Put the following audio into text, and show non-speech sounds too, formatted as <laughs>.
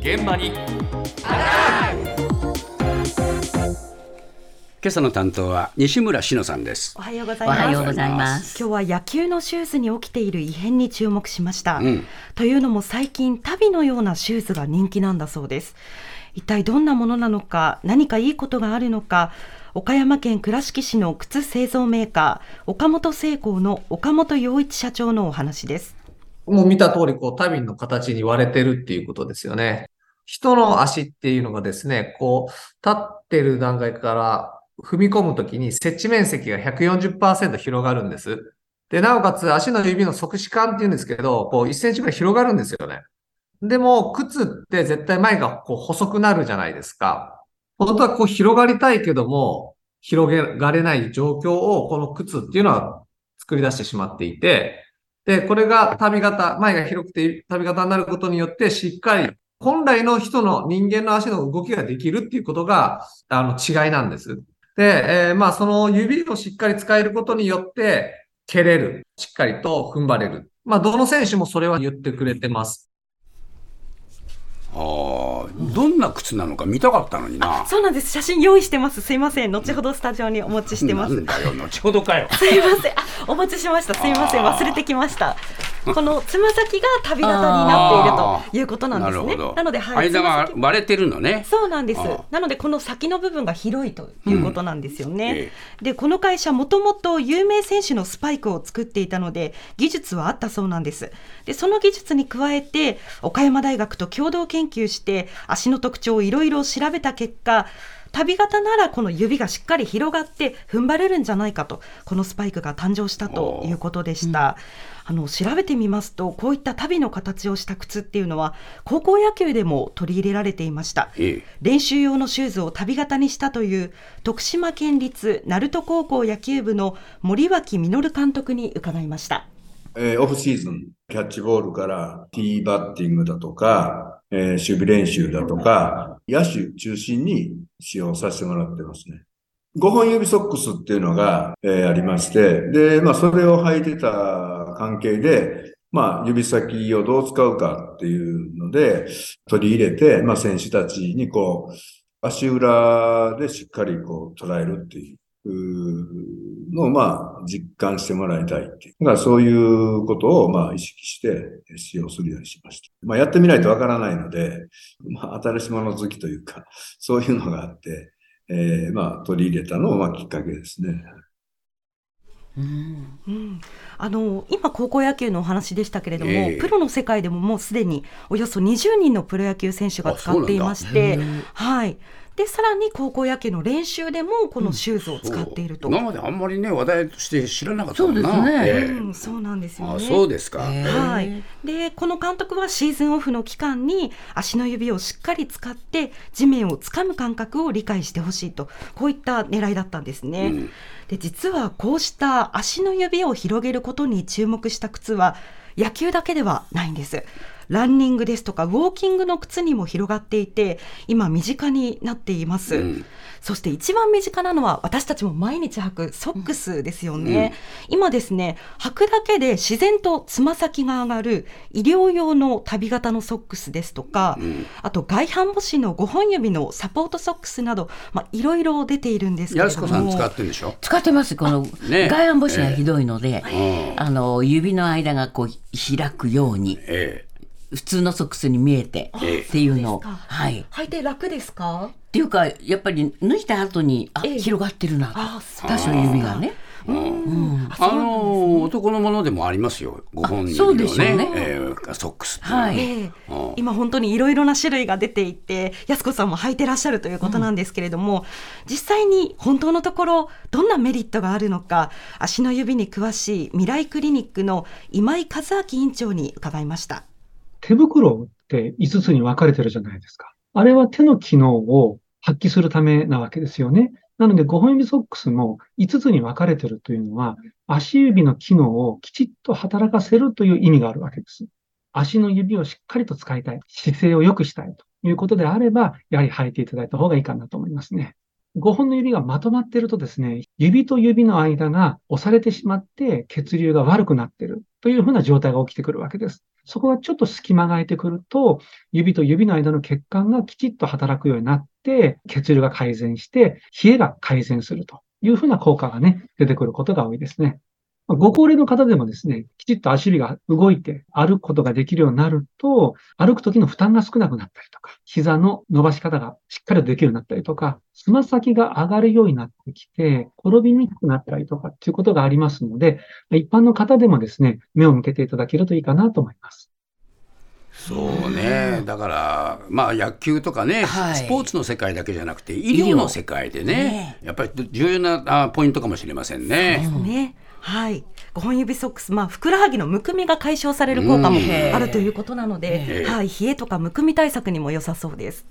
現場に今朝の担当は西村篠さんですおはようございます。おはようございます。今日は野球のシューズに起きている異変に注目しました。うんというのも最近、足袋のようなシューズが人気なんだそうです。一体どんなものなのか、何かいいことがあるのか、岡山県倉敷市の靴製造メーカー、岡本製鋼の岡本洋一社長のお話です。もう見た通り、こう、足袋の形に割れてるっていうことですよね。人の足っていうのがですね、こう、立ってる段階から踏み込むときに接地面積が140%広がるんです。で、なおかつ足の指の側視間っていうんですけど、こう1センチぐらい広がるんですよね。でも、靴って絶対前がこう細くなるじゃないですか。本当はこう広がりたいけども、広げられない状況をこの靴っていうのは作り出してしまっていて、で、これが旅型、前が広くて旅型になることによって、しっかり、本来の人の人間の足の動きができるっていうことが、あの、違いなんです。で、えーまあ、その指をしっかり使えることによって、蹴れる。しっかりと踏ん張れる。まあ、どの選手もそれは言ってくれてます。どんな靴なのか見たかったのになそうなんです。写真用意してます。すいません。後ほどスタジオにお持ちしてますな。んだよ後ほどかよ <laughs> すいません。あお持ちしました。すいません。忘れてきました。このつま先が旅型になっているということなんですねなので、はい、間が割れてるのねそうなんです。なので、この先の部分が広いということなんですよね。えで、この会社、もともと有名選手のスパイクを作っていたので、技術はあったそうなんです。で、その技術に加えて、岡山大学と共同研究して、足の特徴をいろいろ調べた結果、旅型ならこの指がしっかり広がって踏ん張れるんじゃないかと、このスパイクが誕生したということでした。あの調べてみますと、こういった足袋の形をした靴っていうのは、高校野球でも取り入れられていました。ええ練習用のシューズを旅型にしたという徳島県立鳴門高校野球部の森脇実監督に伺いました。えーオフシーズン、キャッチボールからティーバッティングだとか、えー守備練習だとか、野手中心に使用させてもらってますね。5本指ソックスっていうのが、えーありまして、で、まあ、それを履いてた関係で、まあ、指先をどう使うかっていうので、取り入れて、まあ、選手たちにこう、足裏でしっかりこう、捉えるっていう。うーのをまあ実感してもらいたいっていう。だからそういうことをまあ意識して使用するようにしました。まあやってみないとわからないので、まあ新しいもの好きというか、そういうのがあって、えーまあ取り入れたのをまあきっかけですね。うん、あの今、高校野球のお話でしたけれども、ええプロの世界でももうすでにおよそ20人のプロ野球選手が使っていまして、はい、でさらに高校野球の練習でもこのシューズを使っていると。今まであんまりね話題として知らなかったもんな。そうですね。ええ。うん、そうなんですよね。あそうですか、えー。はい、でこの監督はシーズンオフの期間に足の指をしっかり使って地面をつかむ感覚を理解してほしいと。こういった狙いだったんですね。うん。で実はこうした足の指を広げることに注目した靴は野球だけではないんです。ランニングですとかウォーキングの靴にも広がっていて今身近になっています、うん。そして一番身近なのは私たちも毎日履くソックスですよね、今ですね履くだけで自然とつま先が上がる医療用の旅型のソックスですとか、あと外反母趾の5本指のサポートソックスなどまあいろいろ出ているんですけれども。安子さん使ってるんでしょ？使ってます。このね。外反母趾がひどいので、えあの指の間がこう開くようにえ普通のソックスに見えてええ。っていうのを。はい。履いて楽ですか？っていうかやっぱり脱いだ後にあええ。広がってるなあそう。多少指がね。あの男のものでもありますよ。5本指のね。ね。ええソックスは。はい。ええ。うん今本当にいろいろな種類が出ていて安子さんも履いてらっしゃるということなんですけれども、実際に本当のところどんなメリットがあるのか足の指に詳しい未来クリニックの今井和明院長に伺いました。手袋って5つに分かれてるじゃないですか。あれは手の機能を発揮するためなわけですよね。なので5本指ソックスも5つに分かれてるというのは、足指の機能をきちっと働かせるという意味があるわけです。足の指をしっかりと使いたい、姿勢を良くしたいということであれば、やはり履いていただいた方がいいかなと思いますね。5本の指がまとまってるとですね、指と指の間が押されてしまって血流が悪くなっているというふうな状態が起きてくるわけです。そこがちょっと隙間が空いてくると、指と指の間の血管がきちっと働くようになって、血流が改善して、冷えが改善するというふうな効果がね、出てくることが多いですね。ご高齢の方でもですね、きちっと足指が動いて歩くことができるようになると、歩く時の負担が少なくなったりと、膝の伸ばし方がしっかりできるようになったりとか、つま先が上がるようになってきて、転びにくくなったりとかっていうことがありますので、一般の方でもですね、目を向けていただけるといいかなと思います。そうね、だから、まあ、野球とかね、はいスポーツの世界だけじゃなくて、医療の世界でね、やっぱり重要なあポイントかもしれませんね。ね。はい。5本指ソックス、まあ、ふくらはぎのむくみが解消される効果もうんあるということなので、はい、冷えとかむくみ対策にも良さそうです。